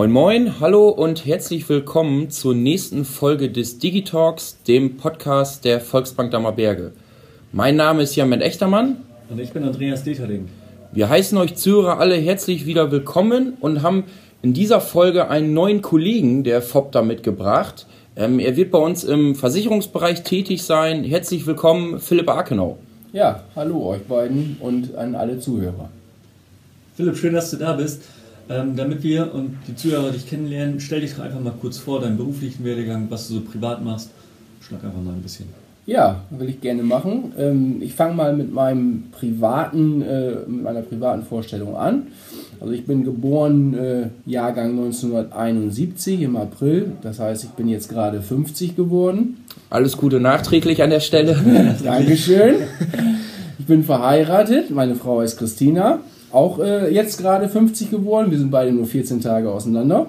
Moin Moin, hallo und herzlich willkommen zur nächsten Folge des Digitalks, dem Podcast der Volksbank Dammerberge. Mein Name ist Jan Echtermann. Und ich bin Andreas Deterling. Wir heißen euch Zuhörer alle herzlich wieder willkommen und haben in dieser Folge einen neuen Kollegen der FOPTA mitgebracht. Ähm, er wird bei uns im Versicherungsbereich tätig sein. Herzlich willkommen, Philipp Akenau. Ja, hallo euch beiden und an alle Zuhörer. Philipp, schön, dass du da bist. Ähm, damit wir und die Zuhörer dich kennenlernen, stell dich doch einfach mal kurz vor, deinen beruflichen Werdegang, was du so privat machst. Schlag einfach mal ein bisschen. Ja, will ich gerne machen. Ähm, ich fange mal mit meinem privaten, äh, mit meiner privaten Vorstellung an. Also ich bin geboren äh, Jahrgang 1971 im April. Das heißt, ich bin jetzt gerade 50 geworden. Alles Gute nachträglich an der Stelle. Dankeschön. Ich bin verheiratet. Meine Frau heißt Christina auch äh, jetzt gerade 50 geworden. Wir sind beide nur 14 Tage auseinander.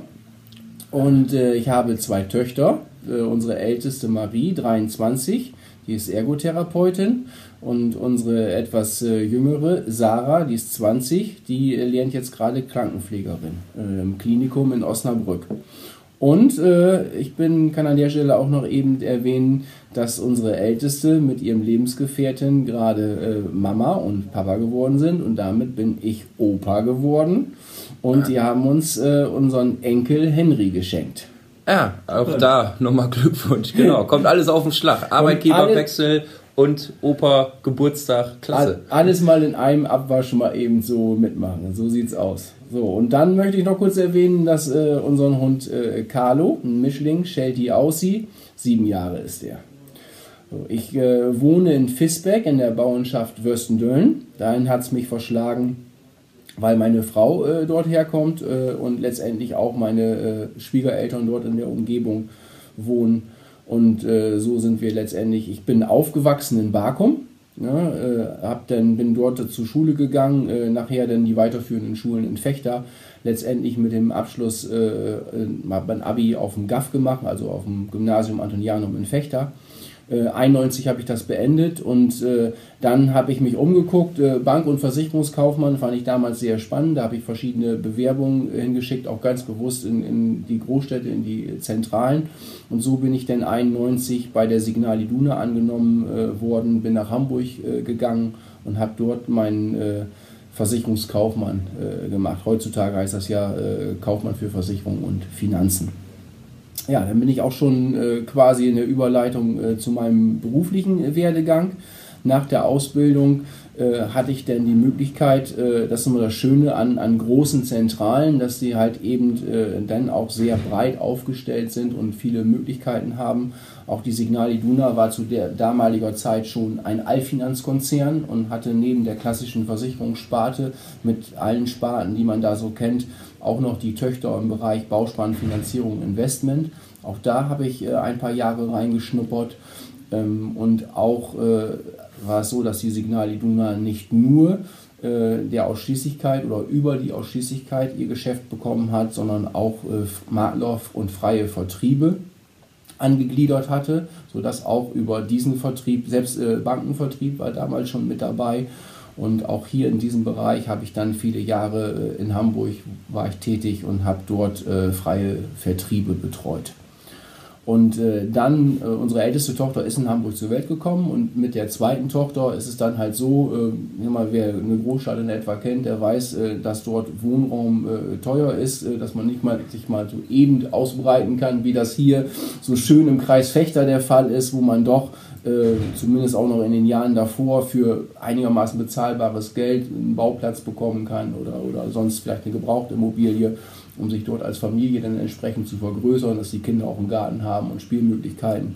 Und äh, ich habe zwei Töchter. Äh, unsere älteste Marie, 23, die ist Ergotherapeutin. Und unsere etwas äh, jüngere Sarah, die ist 20, die äh, lernt jetzt gerade Krankenpflegerin äh, im Klinikum in Osnabrück. Und äh, ich bin, kann an der Stelle auch noch eben erwähnen, dass unsere Älteste mit ihrem Lebensgefährtin gerade äh, Mama und Papa geworden sind und damit bin ich Opa geworden. Und die haben uns äh, unseren Enkel Henry geschenkt. Ja, auch da nochmal Glückwunsch. Genau, kommt alles auf den Schlag. Arbeitgeberwechsel und Opa Geburtstag, klasse. Alles mal in einem Abwasch mal eben so mitmachen. So sieht's aus. So, und dann möchte ich noch kurz erwähnen, dass äh, unseren Hund äh, Carlo, ein Mischling, Shelty Aussie, sieben Jahre ist er. So, ich äh, wohne in Fisbeck in der Bauernschaft Würstendölln. Dahin hat es mich verschlagen, weil meine Frau äh, dort herkommt äh, und letztendlich auch meine äh, Schwiegereltern dort in der Umgebung wohnen. Und äh, so sind wir letztendlich, ich bin aufgewachsen in Bakum, ja, äh, hab dann, bin dort zur Schule gegangen, äh, nachher dann die weiterführenden Schulen in Fechter, letztendlich mit dem Abschluss äh, äh mein Abi auf dem GAF gemacht, also auf dem Gymnasium Antonianum in Fechter 91 äh, habe ich das beendet und äh, dann habe ich mich umgeguckt. Äh, Bank- und Versicherungskaufmann fand ich damals sehr spannend. Da habe ich verschiedene Bewerbungen hingeschickt, auch ganz bewusst in, in, die Großstädte, in die Zentralen. Und so bin ich dann 91 bei der Signal Iduna angenommen worden, bin nach Hamburg gegangen und habe dort meinen Versicherungskaufmann gemacht. Heutzutage heißt das ja Kaufmann für Versicherung und Finanzen ja, dann bin ich auch schon äh, quasi in der Überleitung äh, zu meinem beruflichen Werdegang. Nach der Ausbildung äh, hatte ich dann die Möglichkeit, äh, das ist immer das Schöne an, an großen Zentralen, dass sie halt eben äh, dann auch sehr breit aufgestellt sind und viele Möglichkeiten haben. Auch die Signal Iduna war zu der damaliger Zeit schon ein Allfinanzkonzern und hatte neben der klassischen Versicherungssparte mit allen Sparten, die man da so kennt, auch noch die Töchter im Bereich Bauspartenfinanzierung Investment. Auch da habe ich äh, ein paar Jahre reingeschnuppert. Ähm, und auch äh, war es so, dass die Signal Iduna nicht nur äh, der Ausschließlichkeit oder über die Ausschließlichkeit ihr Geschäft bekommen hat, sondern auch Makler und freie Vertriebe angegliedert hatte, sodass auch über diesen Vertrieb, selbst Bankenvertrieb war damals schon mit dabei und auch hier in diesem Bereich habe ich dann viele Jahre äh, in Hamburg war ich tätig und habe dort äh, freie Vertriebe betreut. Und äh, dann, unsere älteste Tochter ist in Hamburg zur Welt gekommen und mit der zweiten Tochter ist es dann halt so, wer eine Großstadt in etwa kennt, der weiß, dass dort Wohnraum teuer ist, dass man nicht mal sich mal so eben ausbreiten kann, wie das hier so schön im Kreis Fechter der Fall ist, wo man doch äh, zumindest auch noch in den Jahren davor für einigermaßen bezahlbares Geld einen Bauplatz bekommen kann oder, oder sonst vielleicht eine gebrauchte Immobilie, um sich dort als Familie dann entsprechend zu vergrößern, dass die Kinder auch einen Garten haben und Spielmöglichkeiten.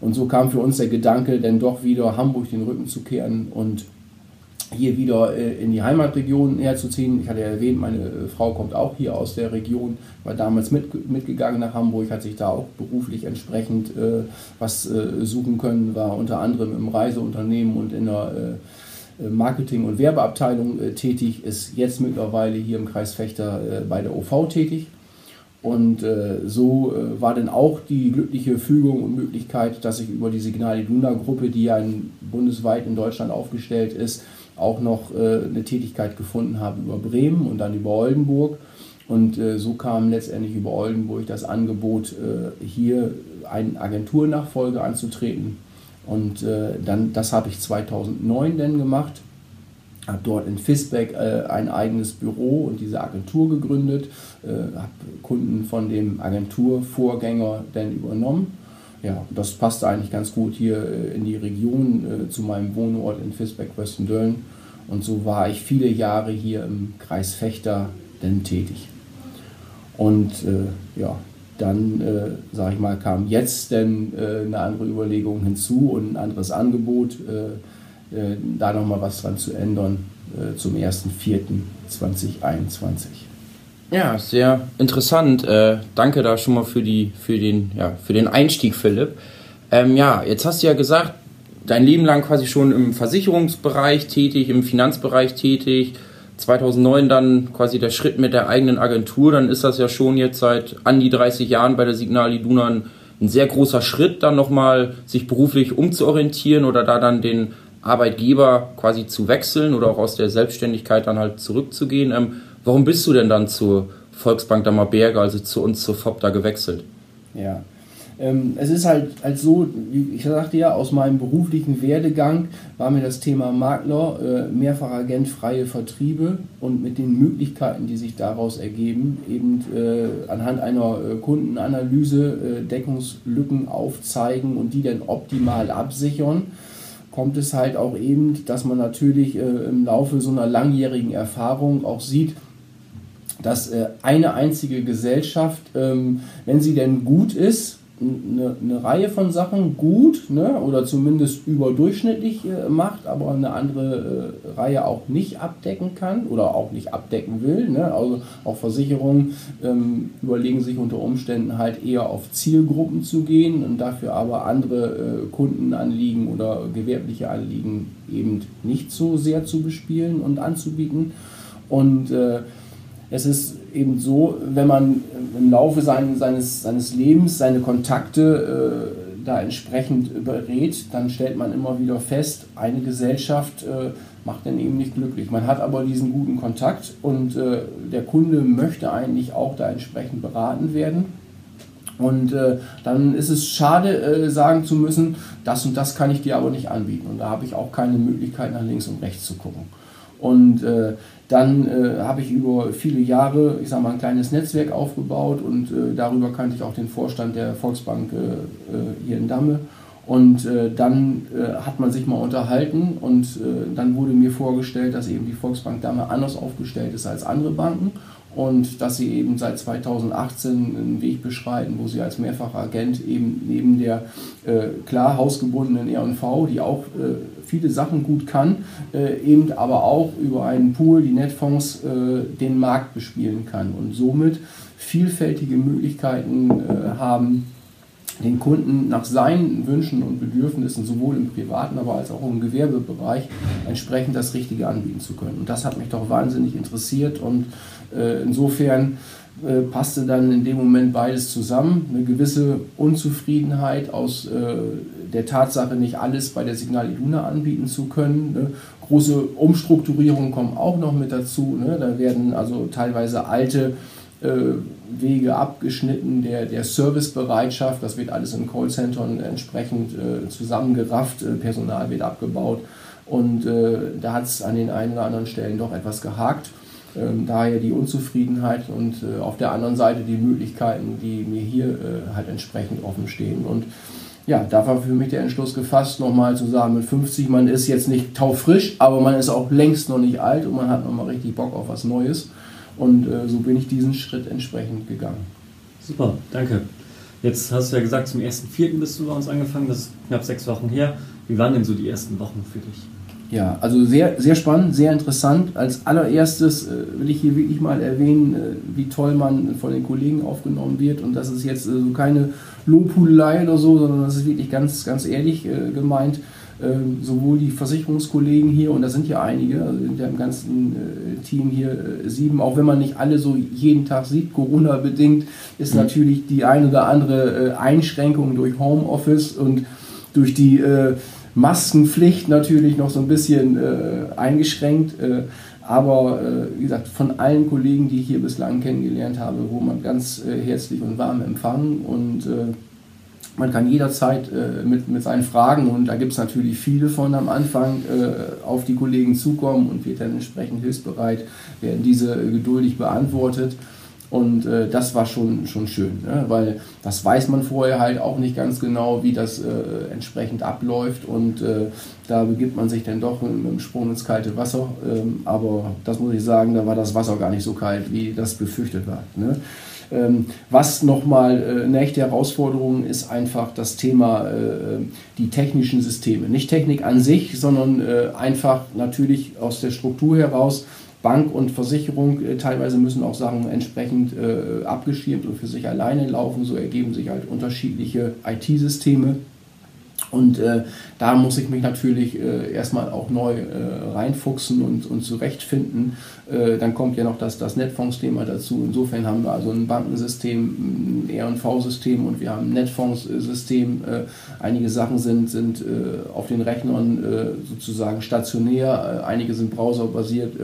Und so kam für uns der Gedanke, dann doch wieder Hamburg den Rücken zu kehren und hier wieder äh, in die Heimatregion herzuziehen. Ich hatte ja erwähnt, meine äh, Frau kommt auch hier aus der Region, war damals mit, mitgegangen nach Hamburg, hat sich da auch beruflich entsprechend äh, was äh, suchen können, war unter anderem im Reiseunternehmen und in der äh, Marketing- und Werbeabteilung äh, tätig, ist jetzt mittlerweile hier im Kreis Fechter bei der OV tätig. Und äh, so äh, war dann auch die glückliche Fügung und Möglichkeit, dass ich über die Signal Iduna Gruppe, die ja in, bundesweit in Deutschland aufgestellt ist, auch noch äh, eine Tätigkeit gefunden habe über Bremen und dann über Oldenburg. Und äh, so kam letztendlich über Oldenburg das Angebot, äh, hier einen Agenturnachfolger anzutreten. Und äh, dann, das habe ich 2009 dann gemacht, habe dort in Fisbeck äh, ein eigenes Büro und diese Agentur gegründet, äh, habe Kunden von dem Agenturvorgänger dann übernommen. Ja, das passte eigentlich ganz gut hier äh, in die Region zu meinem Wohnort in Fisbeck-Westendöln. Und so war ich viele Jahre hier im Kreis Fechter dann tätig. Und äh, ja, dann, äh, sage ich mal, kam jetzt denn äh, eine andere Überlegung hinzu und ein anderes Angebot, äh, äh, da nochmal was dran zu ändern äh, zum 1.4.2021. Ja, sehr interessant. Äh, danke da schon mal für, die, für, den, ja, für den Einstieg, Philipp. Ähm, ja, jetzt hast du ja gesagt, dein Leben lang quasi schon im Versicherungsbereich tätig, im Finanzbereich tätig 2009 dann quasi der Schritt mit der eigenen Agentur, dann ist das ja schon jetzt seit an die 30 Jahren bei der Signal Iduna ein, ein sehr großer Schritt, dann nochmal sich beruflich umzuorientieren oder da dann den Arbeitgeber quasi zu wechseln oder auch aus der Selbstständigkeit dann halt zurückzugehen. Ähm, warum bist du denn dann zur Volksbank Dammerberge, also zu uns zur FOP da gewechselt? Ja, ähm, es ist halt, halt so, ich sagte ja, aus meinem beruflichen Werdegang war mir das Thema Makler, äh, Mehrfachagent, freie Vertriebe und mit den Möglichkeiten, die sich daraus ergeben, eben äh, anhand einer äh, Kundenanalyse äh, Deckungslücken aufzeigen und die dann optimal absichern kommt es halt auch eben, dass man natürlich äh, im Laufe so einer langjährigen Erfahrung auch sieht, dass äh, eine einzige Gesellschaft, ähm, wenn sie denn gut ist, eine, eine Reihe von Sachen gut ne, oder zumindest überdurchschnittlich äh, macht, aber eine andere äh, Reihe auch nicht abdecken kann oder auch nicht abdecken will. Ne? Also auch Versicherungen ähm, überlegen sich unter Umständen halt eher auf Zielgruppen zu gehen und dafür aber andere Kundenanliegen oder gewerbliche Anliegen eben nicht so sehr zu bespielen und anzubieten. Und äh, es ist eben so, wenn man im Laufe sein, seines, seines Lebens seine Kontakte äh, da entsprechend berät, dann stellt man immer wieder fest, eine Gesellschaft äh, macht dann eben nicht glücklich. Man hat aber diesen guten Kontakt und äh, der Kunde möchte eigentlich auch da entsprechend beraten werden. Und äh, dann ist es schade, äh, sagen zu müssen, das und das kann ich dir aber nicht anbieten. Und da habe ich auch keine Möglichkeit, nach links und rechts zu gucken. Und äh, dann äh, habe ich über viele Jahre, ich sage mal, ein kleines Netzwerk aufgebaut und äh, darüber kannte ich auch den Vorstand der Volksbank äh, äh, hier in Damme. Und äh, dann hat man sich mal unterhalten und dann wurde mir vorgestellt, dass eben die Volksbank Damme anders aufgestellt ist als andere Banken und dass sie eben seit 2018 einen Weg beschreiten, wo sie als mehrfacher Agent eben neben der äh, klar hausgebundenen R&V, die auch äh, viele Sachen gut kann, äh, eben aber auch über einen Pool, die Netfonds, äh, den Markt bespielen kann und somit vielfältige Möglichkeiten äh, haben, den Kunden nach seinen Wünschen und Bedürfnissen sowohl im privaten, aber als auch im Gewerbebereich entsprechend das Richtige anbieten zu können. Und das hat mich doch wahnsinnig interessiert und insofern äh, passte dann in dem Moment beides zusammen. Eine gewisse Unzufriedenheit aus äh, der Tatsache, nicht alles bei der Signal Iduna anbieten zu können. Ne? Große Umstrukturierungen kommen auch noch mit dazu. Ne? Da werden also teilweise alte äh, Wege abgeschnitten, der, der Servicebereitschaft, das wird alles in Callcentern entsprechend äh, zusammengerafft, äh, Personal wird abgebaut und äh, da hat es an den einen oder anderen Stellen doch etwas gehakt. Ähm, daher die Unzufriedenheit und äh, auf der anderen Seite die Möglichkeiten, die mir hier äh, halt entsprechend offen stehen. Und ja, da war für mich der Entschluss gefasst, nochmal zu sagen, mit 50, man ist jetzt nicht taufrisch, aber man ist auch längst noch nicht alt und man hat nochmal richtig Bock auf was Neues. Und äh, so bin ich diesen Schritt entsprechend gegangen. Super, danke. Jetzt hast du ja gesagt, zum 1.4. bist du bei uns angefangen, das ist knapp sechs Wochen her. Wie waren denn so die ersten Wochen für dich? Ja, also sehr, sehr spannend, sehr interessant. Als allererstes äh, will ich hier wirklich mal erwähnen, äh, wie toll man von den Kollegen aufgenommen wird. Und das ist jetzt äh, keine Lobhudelei oder so, sondern das ist wirklich ganz, ganz ehrlich äh, gemeint. Ähm, sowohl die Versicherungskollegen hier, und da sind ja einige, also sind ja im ganzen äh, Team hier äh, sieben, auch wenn man nicht alle so jeden Tag sieht, Corona-bedingt, ist mhm. natürlich die eine oder andere Einschränkung durch Homeoffice und durch die Maskenpflicht natürlich noch so ein bisschen eingeschränkt. Aber äh, wie gesagt, von allen Kollegen, die ich hier bislang kennengelernt habe, wo man ganz äh, herzlich und warm empfangen und äh, man kann jederzeit äh, mit, mit seinen Fragen, und da gibt es natürlich viele von am Anfang, äh, auf die Kollegen zukommen und wird dann entsprechend hilfsbereit, werden diese geduldig beantwortet. Und äh, das war schon, schon schön, ne? weil das weiß man vorher halt auch nicht ganz genau, wie das äh, entsprechend abläuft. Und äh, da begibt man sich dann doch mit, dem Sprung ins kalte Wasser. Ähm, aber das muss ich sagen, da war das Wasser gar nicht so kalt, wie das befürchtet war. Ne? Ähm, was nochmal äh, eine echte Herausforderung ist, einfach das Thema äh, die technischen Systeme. Nicht Technik an sich, sondern äh, einfach natürlich aus der Struktur heraus Bank und Versicherung äh, teilweise müssen auch Sachen entsprechend äh, abgeschirmt und für sich alleine laufen. So ergeben sich halt unterschiedliche IT-Systeme. Und äh, da muss ich mich natürlich äh, erstmal auch neu äh, reinfuchsen und, und zurechtfinden. Äh, dann kommt ja noch das, das Netfonds-Thema dazu. Insofern haben wir also ein Bankensystem, ein RV-System und wir haben ein Netfonds-System. Äh, einige Sachen sind, sind äh, auf den Rechnern sozusagen stationär, einige sind browserbasiert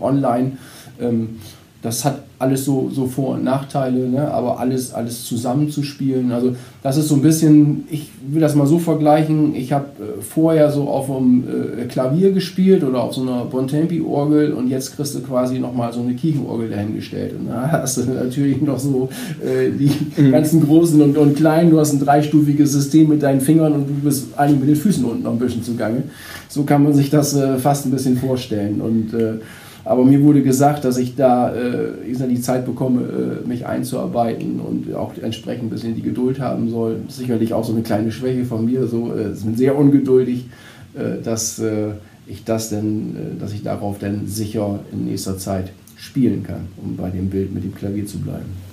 online. Ähm, das hat alles so, so Vor- und Nachteile, ne? aber alles, alles zusammenzuspielen. Also das ist so ein bisschen, ich will das mal so vergleichen, ich habe äh, vorher so auf einem äh, Klavier gespielt oder auf so einer Bontempi-Orgel und jetzt kriegst du quasi nochmal so eine Kirchenorgel dahingestellt. Und da hast du natürlich noch so äh, die mhm. ganzen großen und, und kleinen, du hast ein dreistufiges System mit deinen Fingern und du bist eigentlich mit den Füßen unten noch ein bisschen zugange. So kann man sich das äh, fast ein bisschen vorstellen und äh, aber mir wurde gesagt, dass ich da äh, ich die Zeit bekomme, äh, mich einzuarbeiten und auch entsprechend ein bisschen die Geduld haben soll. Sicherlich auch so eine kleine Schwäche von mir. So, äh, bin sehr ungeduldig, äh, dass äh, ich das denn, äh, dass ich darauf dann sicher in nächster Zeit spielen kann, um bei dem Bild mit dem Klavier zu bleiben.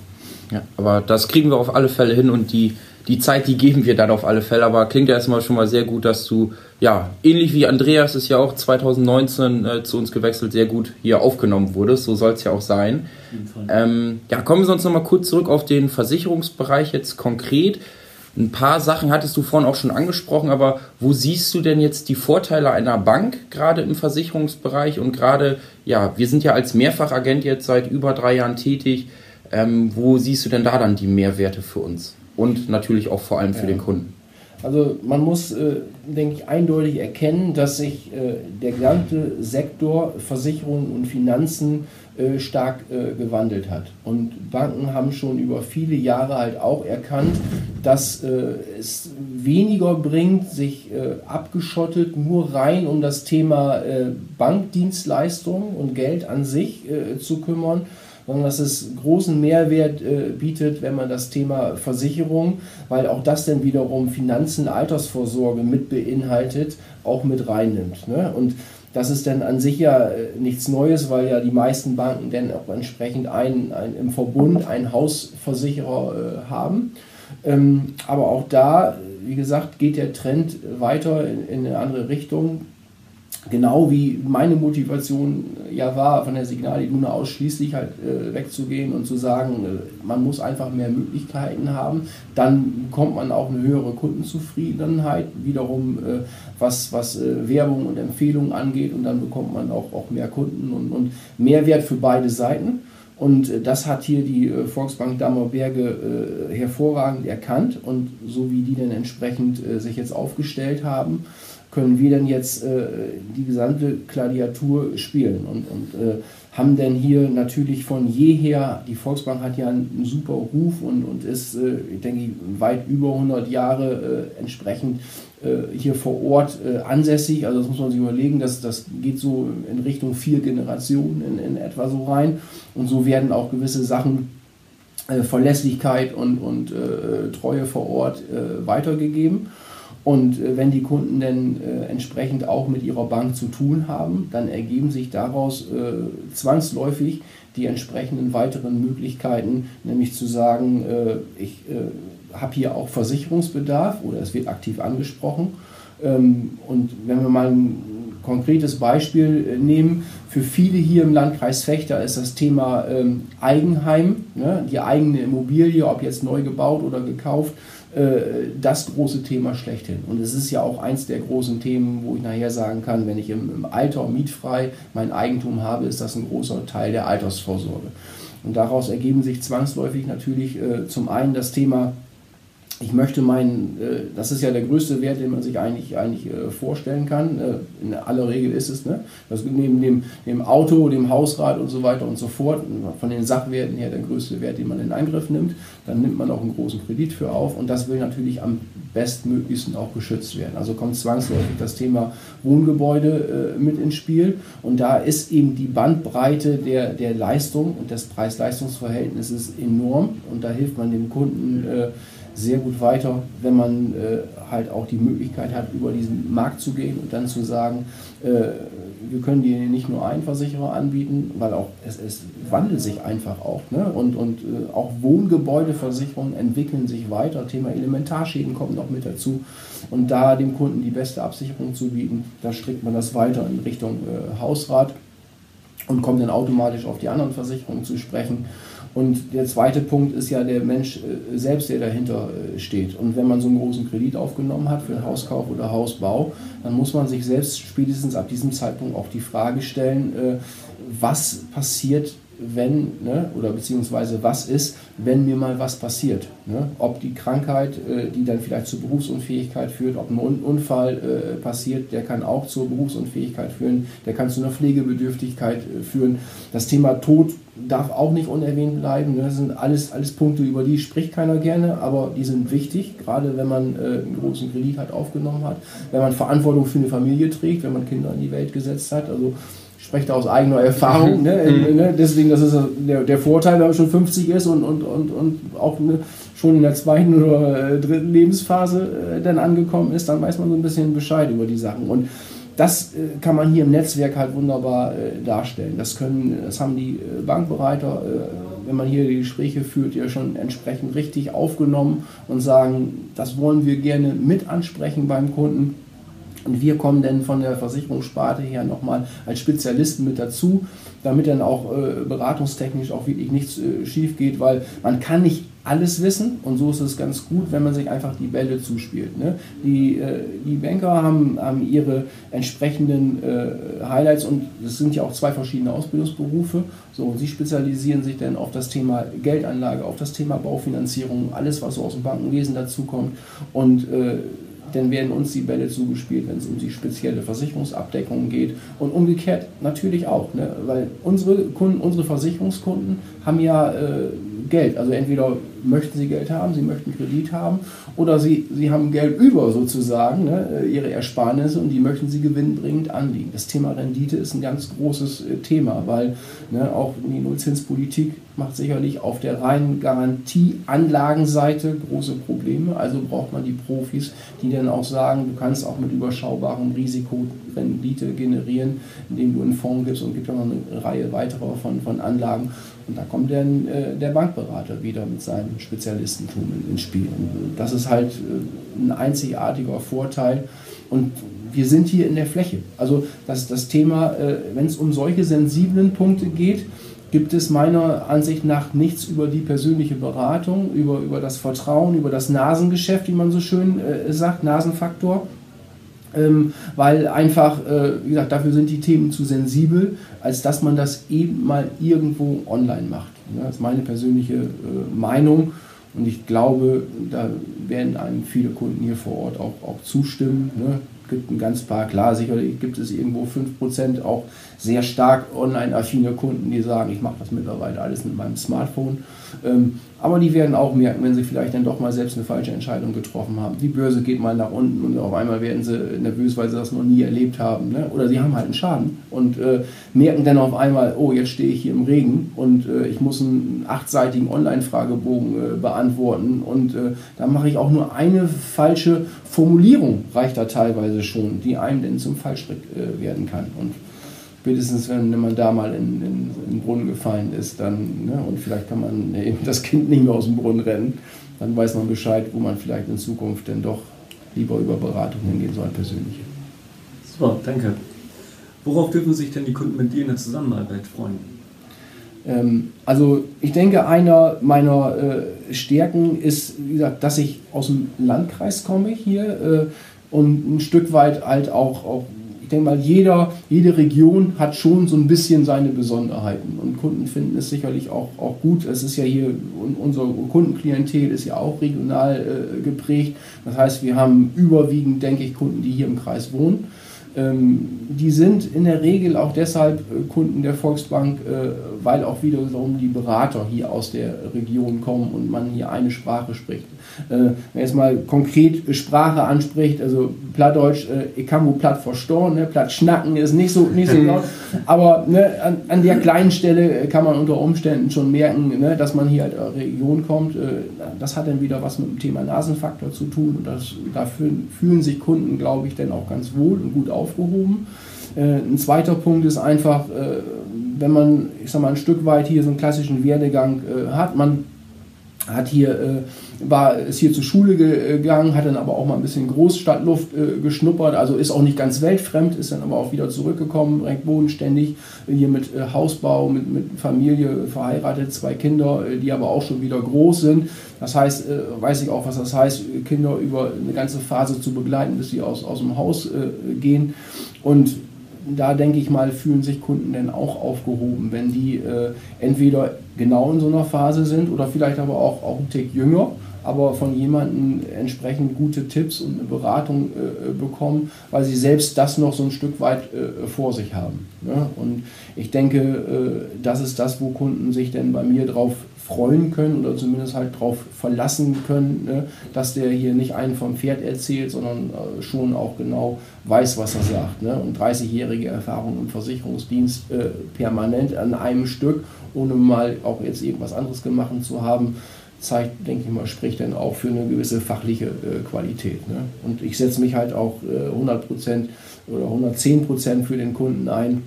Ja, aber das kriegen wir auf alle Fälle hin und die die Zeit, die geben wir dann auf alle Fälle. Aber klingt ja erstmal schon mal sehr gut, dass du, ja, ähnlich wie Andreas ist ja auch 2019 äh, zu uns gewechselt, sehr gut hier aufgenommen wurdest. So soll es ja auch sein. Ähm, ja, kommen wir uns nochmal kurz zurück auf den Versicherungsbereich jetzt konkret. Ein paar Sachen hattest du vorhin auch schon angesprochen, aber wo siehst du denn jetzt die Vorteile einer Bank gerade im Versicherungsbereich und gerade, ja, wir sind ja als Mehrfachagent jetzt seit über drei Jahren tätig. Ähm, wo siehst du denn da dann die Mehrwerte für uns? und natürlich auch vor allem für ja. den Kunden. Also man muss, äh, denke ich, eindeutig erkennen, dass sich äh, der gesamte Sektor Versicherungen und Finanzen äh, stark äh, gewandelt hat. Und Banken haben schon über viele Jahre halt auch erkannt, dass äh, es weniger bringt, sich äh, abgeschottet nur rein um das Thema Bankdienstleistungen und Geld an sich zu kümmern, sondern dass es großen Mehrwert äh, bietet, wenn man das Thema Versicherung, weil auch das dann wiederum Finanzen, Altersvorsorge mit beinhaltet, auch mit reinnimmt. Ne? Und das ist dann an sich ja äh, nichts Neues, weil ja die meisten Banken dann auch entsprechend ein, ein, im Verbund einen Hausversicherer äh, haben. Ähm, aber auch da, wie gesagt, geht der Trend weiter in, in eine andere Richtung. Genau wie meine Motivation ja war, von der Signal Iduna ausschließlich halt äh, wegzugehen und zu sagen, äh, man muss einfach mehr Möglichkeiten haben, dann bekommt man auch eine höhere Kundenzufriedenheit, wiederum äh, was, was äh, Werbung und Empfehlungen angeht und dann bekommt man auch, auch mehr Kunden und, und Mehrwert für beide Seiten. Und äh, das hat hier die äh, Volksbank Dammerberge hervorragend erkannt und so wie die dann entsprechend sich jetzt aufgestellt haben, können wir denn jetzt äh, die gesamte Gladiatur spielen und, und äh, haben denn hier natürlich von jeher, die Volksbank hat ja einen, super Ruf und, und ist, äh, ich denke, weit über 100 Jahre äh, entsprechend äh, hier vor Ort äh, ansässig. Also das muss man sich überlegen, dass das geht so in Richtung vier Generationen in, in etwa so rein und so werden auch gewisse Sachen Verlässlichkeit und, und Treue vor Ort weitergegeben. Und äh, wenn die Kunden dann äh, entsprechend auch mit ihrer Bank zu tun haben, dann ergeben sich daraus äh, zwangsläufig die entsprechenden weiteren Möglichkeiten, nämlich zu sagen, äh, ich äh, habe hier auch Versicherungsbedarf oder es wird aktiv angesprochen. Ähm, und wenn wir mal ein konkretes Beispiel äh, nehmen. Für viele hier im Landkreis Fechter ist das Thema ähm, Eigenheim, ne, die eigene Immobilie, ob jetzt neu gebaut oder gekauft, das große Thema schlechthin. Und es ist ja auch eins der großen Themen, wo ich nachher sagen kann, wenn ich im, im Alter mietfrei mein Eigentum habe, ist das ein großer Teil der Altersvorsorge. Und daraus ergeben sich zwangsläufig natürlich äh, zum einen das Thema ich möchte meinen, äh, das ist ja der größte Wert, den man sich eigentlich, eigentlich äh, vorstellen kann. Äh, in aller Regel ist es, ne? Das neben dem, dem Auto, dem Hausrat und so weiter und so fort, von den Sachwerten her der größte Wert, den man in Angriff nimmt. Dann nimmt man auch einen großen Kredit für auf und das will natürlich am bestmöglichsten auch geschützt werden. Also kommt zwangsläufig das Thema Wohngebäude mit ins Spiel und da ist eben die Bandbreite der, der Leistung und des Preis-Leistungs-Verhältnisses enorm und da hilft man dem Kunden sehr gut weiter, wenn man äh, halt auch die Möglichkeit hat, über diesen Markt zu gehen und dann zu sagen, äh, wir können dir nicht nur einen Versicherer anbieten, weil auch es, es wandelt sich einfach auch. Ne? Und, und äh, auch Wohngebäudeversicherungen entwickeln sich weiter. Thema Elementarschäden kommt noch mit dazu. Und da dem Kunden die beste Absicherung zu bieten, da strickt man das weiter in Richtung äh, Hausrat und kommt dann automatisch auf die anderen Versicherungen zu sprechen. Und der zweite Punkt ist ja der Mensch äh, selbst, der dahinter äh, steht. Und wenn man so einen großen Kredit aufgenommen hat für einen Hauskauf oder Hausbau, dann muss man sich selbst spätestens ab diesem Zeitpunkt auch die Frage stellen, äh, was passiert, wenn, ne, oder beziehungsweise was ist, wenn mir mal was passiert. Ne? Ob die Krankheit, äh, die dann vielleicht zur Berufsunfähigkeit führt, ob ein Unfall äh, passiert, der kann auch zur Berufsunfähigkeit führen, der kann zu einer Pflegebedürftigkeit äh, führen. Das Thema Tod darf auch nicht unerwähnt bleiben. Ne? Das sind alles, alles Punkte, über die spricht keiner gerne, aber die sind wichtig, gerade wenn man äh, einen großen Kredit hat aufgenommen hat, wenn man Verantwortung für eine Familie trägt, wenn man Kinder in die Welt gesetzt hat. Also spreche da aus eigener Erfahrung. Ne? Mhm. ne? Deswegen, das ist der, der, Vorteil, wenn man schon 50 ist und, und, und, und auch ne, schon in der zweiten oder äh, dritten Lebensphase äh, dann angekommen ist, dann weiß man so ein bisschen Bescheid über die Sachen. Und das äh, kann man hier im Netzwerk halt wunderbar äh, darstellen. Das können, das haben die äh, Bankbereiter, äh, wenn man hier die Gespräche führt, ja schon entsprechend richtig aufgenommen und sagen, das wollen wir gerne mit ansprechen beim Kunden und wir kommen dann von der Versicherungssparte her nochmal als Spezialisten mit dazu, damit dann auch äh, beratungstechnisch auch wirklich nichts äh, schief geht, weil man kann nicht alles wissen und so ist es ganz gut, wenn man sich einfach die Bälle zuspielt. Ne? Die, äh, die Banker haben, haben ihre entsprechenden äh, Highlights und es sind ja auch zwei verschiedene Ausbildungsberufe. So, und sie spezialisieren sich dann auf das Thema Geldanlage, auf das Thema Baufinanzierung, alles, was so aus dem Bankenwesen dazukommt. Und äh, dann werden uns die Bälle zugespielt, wenn es um die spezielle Versicherungsabdeckung geht. Und umgekehrt natürlich auch, ne? weil unsere Kunden, unsere Versicherungskunden haben ja äh, Geld. Also entweder möchten sie Geld haben, sie möchten Kredit haben oder sie, sie haben Geld über sozusagen, ne, ihre Ersparnisse und die möchten sie gewinnbringend anlegen. Das Thema Rendite ist ein ganz großes äh, Thema, weil ne, auch die Nullzinspolitik macht sicherlich auf der reinen Garantieanlagenseite große Probleme. Also braucht man die Profis, die dann auch sagen, du kannst auch mit überschaubarem Risiko Rendite generieren, indem du einen Fonds gibst und gibt auch noch eine Reihe weiterer von, von Anlagen. Und da kommt dann äh, der Bankberater wieder mit seinem Spezialistentum in, ins Spiel. Und das ist halt äh, ein einzigartiger Vorteil. Und wir sind hier in der Fläche. Also das, das Thema, äh, wenn es um solche sensiblen Punkte geht, gibt es meiner Ansicht nach nichts über die persönliche Beratung, über, über das Vertrauen, über das Nasengeschäft, wie man so schön äh, sagt, Nasenfaktor ähm, weil einfach, äh, wie gesagt, dafür sind die Themen zu sensibel, als dass man das eben mal irgendwo online macht. Ja, das ist meine persönliche äh, Meinung und ich glaube, da werden einem viele Kunden hier vor Ort auch, auch zustimmen. Ne? gibt ein ganz paar, klar, sicherlich gibt es irgendwo 5% auch sehr stark online-affine Kunden, die sagen, ich mache das mittlerweile alles mit meinem Smartphone. Ähm, aber die werden auch merken, wenn sie vielleicht dann doch mal selbst eine falsche Entscheidung getroffen haben. Die Börse geht mal nach unten und auf einmal werden sie nervös, weil sie das noch nie erlebt haben. Ne? Oder sie haben halt einen Schaden und äh, merken dann auf einmal, oh, jetzt stehe ich hier im Regen und äh, ich muss einen achtseitigen Online-Fragebogen äh, beantworten. Und äh, da mache ich auch nur eine falsche Formulierung, reicht da teilweise schon, die einem dann zum Fallstrick äh, werden kann. Und spätestens wenn, man da mal in, in, in, den Brunnen gefallen ist, dann, ne, und vielleicht kann man eben das Kind nicht mehr aus dem Brunnen rennen, dann weiß man Bescheid, wo man vielleicht in Zukunft denn doch lieber über Beratung hingehen soll, persönliche. Super, danke. Worauf dürfen sich denn die Kunden mit dir in der Zusammenarbeit freuen? Ähm, also ich denke, einer meiner äh, Stärken ist, wie gesagt, dass ich aus dem Landkreis komme hier äh, und ein Stück weit halt auch, auch denke mal, jeder, jede Region hat schon so ein bisschen seine Besonderheiten und Kunden finden es sicherlich auch, auch gut. Es ist ja hier, unser Kundenklientel ist ja auch regional äh, geprägt. Das heißt, wir haben überwiegend, denke ich, Kunden, die hier im Kreis wohnen. Ähm, die sind in der Regel auch deshalb äh, Kunden der Volksbank, äh, weil auch wiederum die Berater hier aus der Region kommen und man hier eine Sprache spricht. Äh, wenn jetzt mal konkret Sprache anspricht, also Plattdeutsch, ich kann wohl platt verstorben, ne? platt schnacken ist nicht so, nicht so laut, aber ne, an, an, der kleinen Stelle kann man unter Umständen schon merken, ne, dass man hier halt aus der Region kommt. das hat dann wieder was mit dem Thema Nasenfaktor zu tun und das, dafür fühlen sich Kunden, glaube ich, dann auch ganz wohl und gut aufgehoben. ein zweiter Punkt ist einfach, wenn man, ich sag mal, ein Stück weit hier so einen klassischen Werdegang hat, man hat hier, äh, war, ist hier zur Schule gegangen, hat dann aber auch mal ein bisschen Großstadtluft äh, geschnuppert, also ist auch nicht ganz weltfremd, ist dann aber auch wieder zurückgekommen, recht bodenständig, hier mit äh, Hausbau, mit, mit Familie, verheiratet, zwei Kinder, äh, die aber auch schon wieder groß sind. Das heißt, äh, weiß ich auch, was das heißt, Kinder über eine ganze Phase zu begleiten, bis sie aus, aus dem Haus äh, gehen. Und da denke ich mal, fühlen sich Kunden dann auch aufgehoben, wenn die äh, entweder genau in so einer Phase sind oder vielleicht aber auch, auch einen Tick jünger, aber von jemandem entsprechend gute Tipps und eine Beratung äh, bekommen, weil sie selbst das noch so ein Stück weit äh, vor sich haben. Ne? Und ich denke, äh, das ist das, wo Kunden sich denn bei mir drauf freuen können oder zumindest halt darauf verlassen können, ne, dass der hier nicht einen vom Pferd erzählt, sondern äh, schon auch genau weiß, was er sagt. Ne? Und 30-jährige Erfahrung im Versicherungsdienst äh, permanent an einem Stück, ohne mal auch jetzt irgendwas anderes gemacht zu haben, zeigt, denke ich mal, spricht dann auch für eine gewisse fachliche äh, Qualität. Ne? Und ich setze mich halt auch äh, 100% oder 110% für den Kunden ein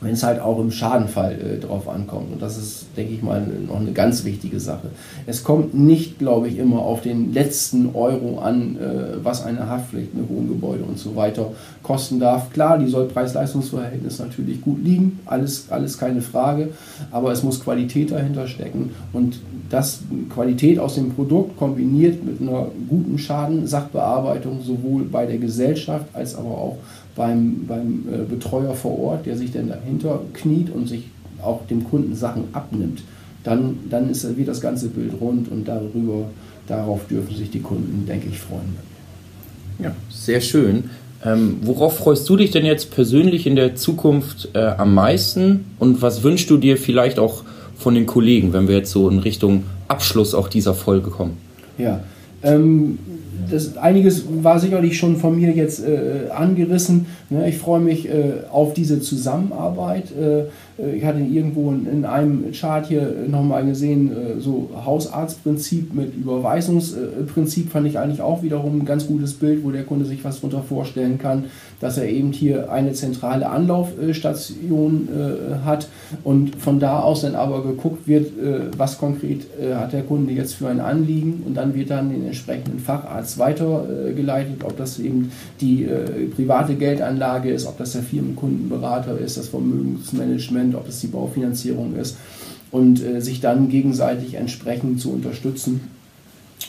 wenn es halt auch im Schadenfall äh, drauf ankommt. Und das ist, denke ich mal, noch eine ganz wichtige Sache. Es kommt nicht, glaube ich, immer auf den letzten Euro an, äh, was eine Haftpflicht, eine Wohngebäude und so weiter kosten darf. Klar, die soll Preis-Leistungs-Verhältnis natürlich gut liegen, alles, alles keine Frage, aber es muss Qualität dahinter stecken und das Qualität aus dem Produkt kombiniert mit einer guten Schadensachbearbeitung sowohl bei der Gesellschaft als aber auch beim, beim äh, Betreuer vor Ort, der sich dann dahinter kniet und sich auch dem Kunden Sachen abnimmt, dann, dann ist, wird das ganze Bild rund und darüber, darauf dürfen sich die Kunden, denke ich, freuen. Ja, sehr schön. Ähm, worauf freust du dich denn jetzt persönlich in der Zukunft äh, am meisten und was wünschst du dir vielleicht auch von den Kollegen, wenn wir jetzt so in Richtung Abschluss auch dieser Folge kommen? Ja, ähm, das, einiges war sicherlich schon von mir jetzt äh, angerissen. Ne? Ich freue mich äh, auf diese Zusammenarbeit. Äh, ich hatte irgendwo in, in einem Chart hier nochmal gesehen, äh, so Hausarztprinzip mit Überweisungsprinzip fand ich eigentlich auch wiederum ein ganz gutes Bild, wo der Kunde sich was darunter vorstellen kann, dass er eben hier eine zentrale Anlaufstation äh, hat und von da aus dann aber geguckt wird, was konkret hat der Kunde jetzt für ein Anliegen und dann wird dann den entsprechenden Facharzt weitergeleitet, ob das eben die private Geldanlage ist, ob das der Firmenkundenberater ist, das Vermögensmanagement Management, ob es die Baufinanzierung ist und äh, sich dann gegenseitig entsprechend zu unterstützen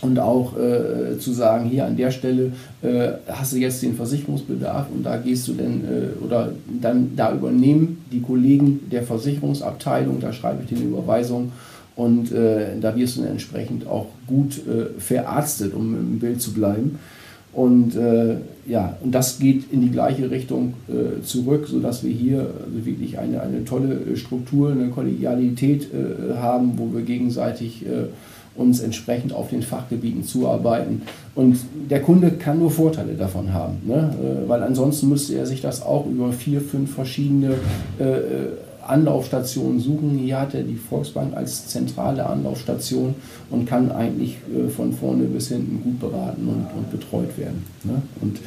und auch äh, zu sagen, hier an der Stelle äh, hast du jetzt den Versicherungsbedarf und da gehst du denn äh, oder dann da übernehmen die Kollegen der Versicherungsabteilung, da schreibe ich dir eine Überweisung und äh, da wirst du dann entsprechend auch gut äh, verarztet, um im Bild zu bleiben. Und äh, ja, und das geht in die gleiche Richtung äh, zurück, sodass wir hier also wirklich eine, eine tolle Struktur, eine Kollegialität äh, haben, wo wir gegenseitig äh, uns entsprechend auf den Fachgebieten zuarbeiten. Und der Kunde kann nur Vorteile davon haben, ne? Äh, weil ansonsten müsste er sich das auch über vier, fünf verschiedene äh, Anlaufstationen suchen. Hier hat er die Volksbank als zentrale Anlaufstation und kann eigentlich äh, von vorne bis hinten gut beraten und, und betreut werden. Ne? Und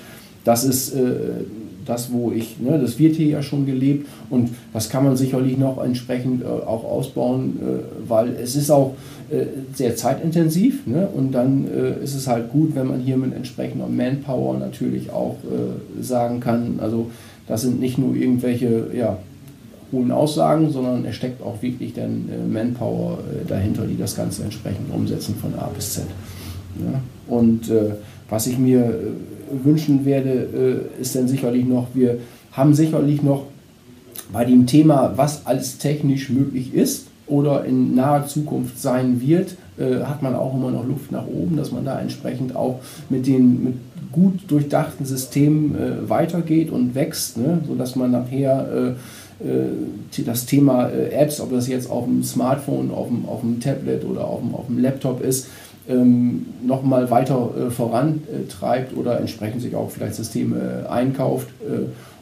das ist äh, das, wo ich, ne, das wird hier ja schon gelebt und das kann man sicherlich noch entsprechend äh, auch ausbauen, äh, weil es ist auch äh, sehr zeitintensiv ne? und dann äh, ist es halt gut, wenn man hier mit entsprechender Manpower natürlich auch sagen kann, also das sind nicht nur irgendwelche ja, hohen Aussagen, sondern es steckt auch wirklich dann äh, Manpower äh, dahinter, die das Ganze entsprechend umsetzen von A bis Z. Ja? Und äh, was ich mir wünschen werde, ist dann sicherlich noch, wir haben sicherlich noch bei dem Thema, was alles technisch möglich ist oder in naher Zukunft sein wird, hat man auch immer noch Luft nach oben, dass man da entsprechend auch mit den mit gut durchdachten Systemen weitergeht und wächst, ne? sodass man nachher das Thema äh, Apps, ob das jetzt auf dem Smartphone, auf dem, auf dem Tablet oder auf dem, auf dem Laptop ist, ähm, nochmal weiter äh, vorantreibt oder entsprechend sich auch vielleicht Systeme einkauft,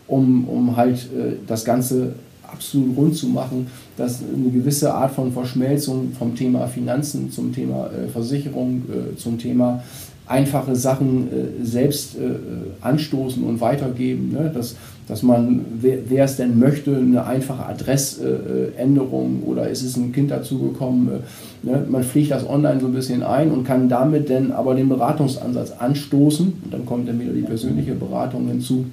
um, um halt das Ganze absolut rund zu machen, dass eine gewisse Art von Verschmelzung vom Thema Finanzen zum Thema äh, Versicherung, äh, zum Thema einfache Sachen äh, selbst äh, anstoßen und weitergeben, ne? dass, dass man, wer, wer, es denn möchte, eine einfache Adressänderung oder ist es ein Kind dazugekommen, äh, ne? man pflegt das online so ein bisschen ein und kann damit dann aber den Beratungsansatz anstoßen und dann kommt dann wieder die persönliche Beratung hinzu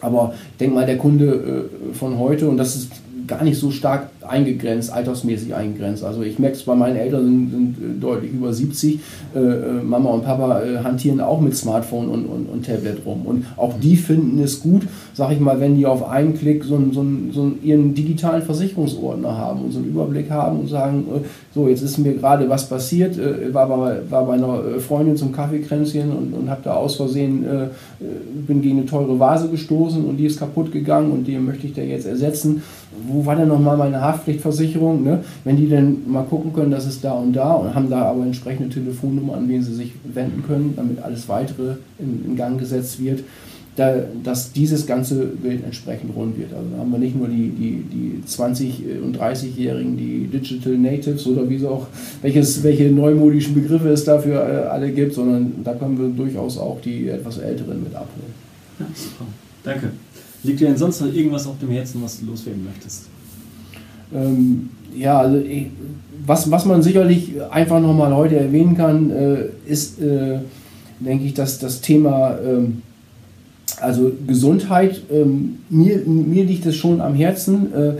aber ich denke mal, der Kunde äh, von heute, und das ist gar nicht so stark eingegrenzt, altersmäßig eingegrenzt. Also ich merke es bei meinen Eltern sind, sind äh, deutlich über 70. Äh, äh, Mama und Papa äh, hantieren auch mit Smartphone und, und, und, Tablet rum. Und auch die finden es gut, sag ich mal, wenn die auf einen Klick so, so, so ihren digitalen Versicherungsordner haben und so einen Überblick haben und sagen, äh, so jetzt ist mir gerade was passiert, äh, war, bei, war bei einer Freundin zum Kaffeekränzchen und, und habe da aus Versehen, bin gegen eine teure Vase gestoßen und die ist kaputt gegangen und die möchte ich da jetzt ersetzen. Wo war denn nochmal meine Haft? Haftpflichtversicherung, ne? wenn die dann mal gucken können, dass es da und da und haben da aber entsprechende Telefonnummer, an wen sie sich wenden können, damit alles weitere in, in Gang gesetzt wird, da, dass dieses ganze Bild entsprechend rund wird. Also da haben wir nicht nur die, die, die 20- und 30-Jährigen, die Digital Natives oder wie so auch, welches, welche neumodischen Begriffe es dafür äh, alle gibt, sondern da können wir durchaus auch die etwas Älteren mit abholen. Ja, super. Danke. Liegt dir denn sonst noch irgendwas auf dem Herzen, was du loswerden möchtest? Ähm, ja, also ich, was, was man sicherlich einfach nochmal heute erwähnen kann, äh, ist, äh, denke ich, dass das Thema, ähm, also Gesundheit, ähm, mir, mir liegt es schon am Herzen. Äh,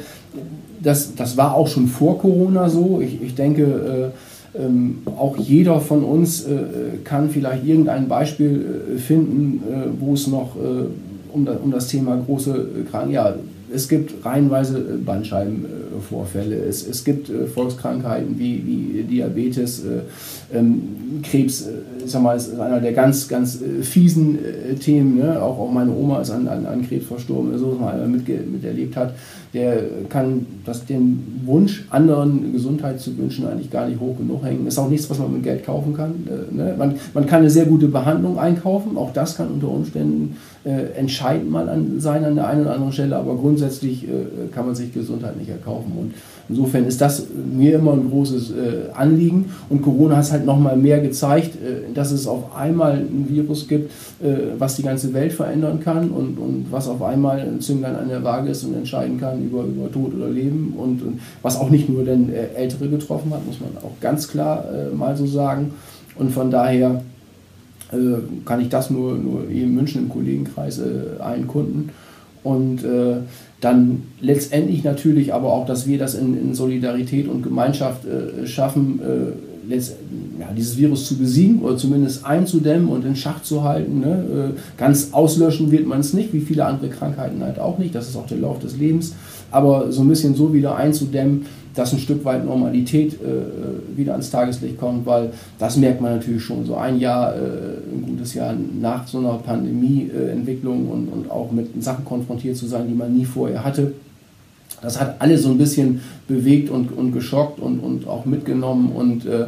das, das war auch schon vor Corona so. Ich, ich denke, äh, ähm, auch jeder von uns äh, kann vielleicht irgendein Beispiel äh, finden, wo es noch um, da, um das Thema große Krankheiten, ja, es gibt reihenweise Bandscheibenvorfälle, es, es gibt äh, Volkskrankheiten wie, wie Diabetes, äh, ähm, Krebs, äh, ich sag mal, ist einer der ganz, ganz fiesen Themen. Ne? Auch, auch meine Oma ist an, an, an Krebs verstorben, so was man einmal miterlebt hat. Der kann das, den Wunsch, anderen Gesundheit zu wünschen, eigentlich gar nicht hoch genug hängen. Ist auch nichts, was man mit Geld kaufen kann. Ne? Man, man kann eine sehr gute Behandlung einkaufen, auch das kann unter Umständen äh, entscheidend mal an, sein an der einen oder anderen Stelle, aber grundsätzlich äh, kann man sich Gesundheit nicht erkaufen. Und insofern ist das mir immer ein großes äh, Anliegen. Und Corona hat es halt nochmal mehr gezeigt, äh, dass es auf einmal ein Virus gibt, äh, was die ganze Welt verändern kann und, und was auf einmal ein Zünglein an der Waage ist und entscheiden kann über, über Tod oder Leben. Und, und was auch nicht nur den äh, Ältere getroffen hat, muss man auch ganz klar mal so sagen. Und von daher kann ich das nur, nur eben wünschen im Kollegenkreis äh, allen Kunden. Und äh, dann letztendlich natürlich aber auch, dass wir das in, in Solidarität und Gemeinschaft äh, schaffen, äh, ja, dieses Virus zu besiegen oder zumindest einzudämmen und in Schach zu halten. Ne? Äh, ganz auslöschen wird man es nicht, wie viele andere Krankheiten halt auch nicht. Das ist auch der Lauf des Lebens. Aber so ein bisschen so wieder einzudämmen, dass ein Stück weit Normalität äh, wieder ans Tageslicht kommt, weil das merkt man natürlich schon. So ein Jahr, äh, ein gutes Jahr nach so einer Pandemieentwicklung und, und auch mit Sachen konfrontiert zu sein, die man nie vorher hatte. Das hat alle so ein bisschen bewegt und, und geschockt und, und auch mitgenommen und äh,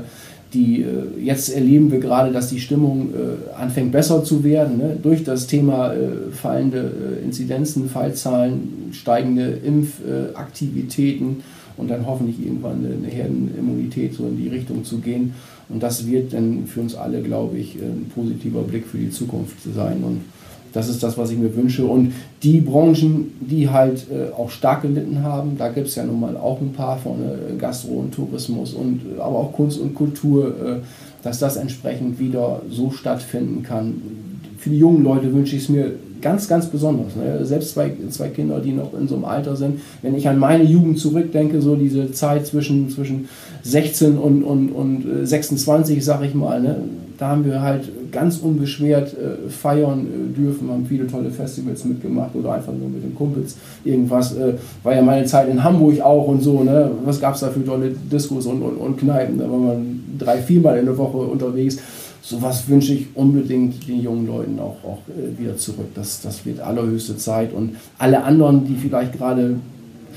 die, äh, jetzt erleben wir gerade, dass die Stimmung äh, anfängt besser zu werden, ne? durch das Thema äh, fallende äh, Inzidenzen, Fallzahlen, steigende Impfaktivitäten und dann hoffentlich irgendwann eine Herdenimmunität so in die Richtung zu gehen. Und das wird dann für uns alle, glaube ich, ein positiver Blick für die Zukunft sein. Und das ist das, was ich mir wünsche. Und die Branchen, die halt äh, auch stark gelitten haben, da gibt es ja nun mal auch ein paar von äh, Gastro und Tourismus und äh, aber auch Kunst und Kultur, dass das entsprechend wieder so stattfinden kann, für die jungen Leute wünsche ich es mir ganz, ganz besonders. Ne? Selbst zwei, zwei Kinder, die noch in so einem Alter sind, wenn ich an meine Jugend zurückdenke, so diese Zeit zwischen, zwischen 16 und, und, und 26, sag ich mal, ne? da haben wir halt ganz unbeschwert äh, feiern äh, dürfen, haben viele tolle Festivals mitgemacht oder einfach nur mit den Kumpels irgendwas. Äh, war ja meine Zeit in Hamburg auch und so, ne? Was gab es da für tolle Diskos und, und, und Kneipen? Da war man drei, viermal in der Woche unterwegs. Sowas wünsche ich unbedingt den jungen Leuten auch, auch äh, wieder zurück. Das, das wird allerhöchste Zeit. Und alle anderen, die vielleicht gerade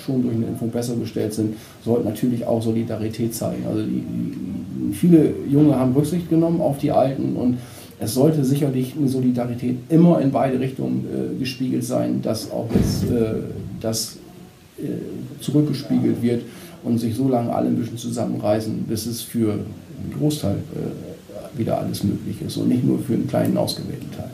schon durch eine Impfung besser gestellt sind, sollten natürlich auch Solidarität zeigen. Also die, viele Junge haben Rücksicht genommen auf die Alten und es sollte sicherlich eine Solidarität immer in beide Richtungen äh, gespiegelt sein, dass auch das, äh, das äh, zurückgespiegelt wird und sich so lange alle ein bisschen zusammenreißen, bis es für einen Großteil äh, wieder alles möglich ist und nicht nur für einen kleinen ausgewählten Teil.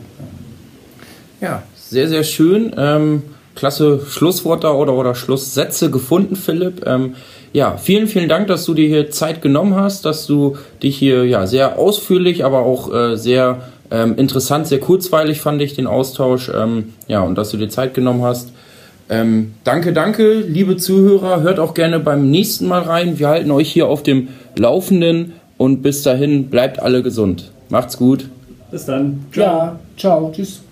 Ja, sehr, sehr schön. Ähm, klasse Schlussworte oder, oder Schlusssätze gefunden, Philipp. Ähm, ja, vielen, vielen Dank, dass du dir hier Zeit genommen hast, dass du dich hier ja sehr ausführlich, aber auch äh, sehr ähm, interessant, sehr kurzweilig fand ich den Austausch. Ähm, ja, und dass du dir Zeit genommen hast. Ähm, danke, danke, liebe Zuhörer. Hört auch gerne beim nächsten Mal rein. Wir halten euch hier auf dem Laufenden und bis dahin bleibt alle gesund. Macht's gut. Bis dann. Ciao. Ja, ciao. Tschüss.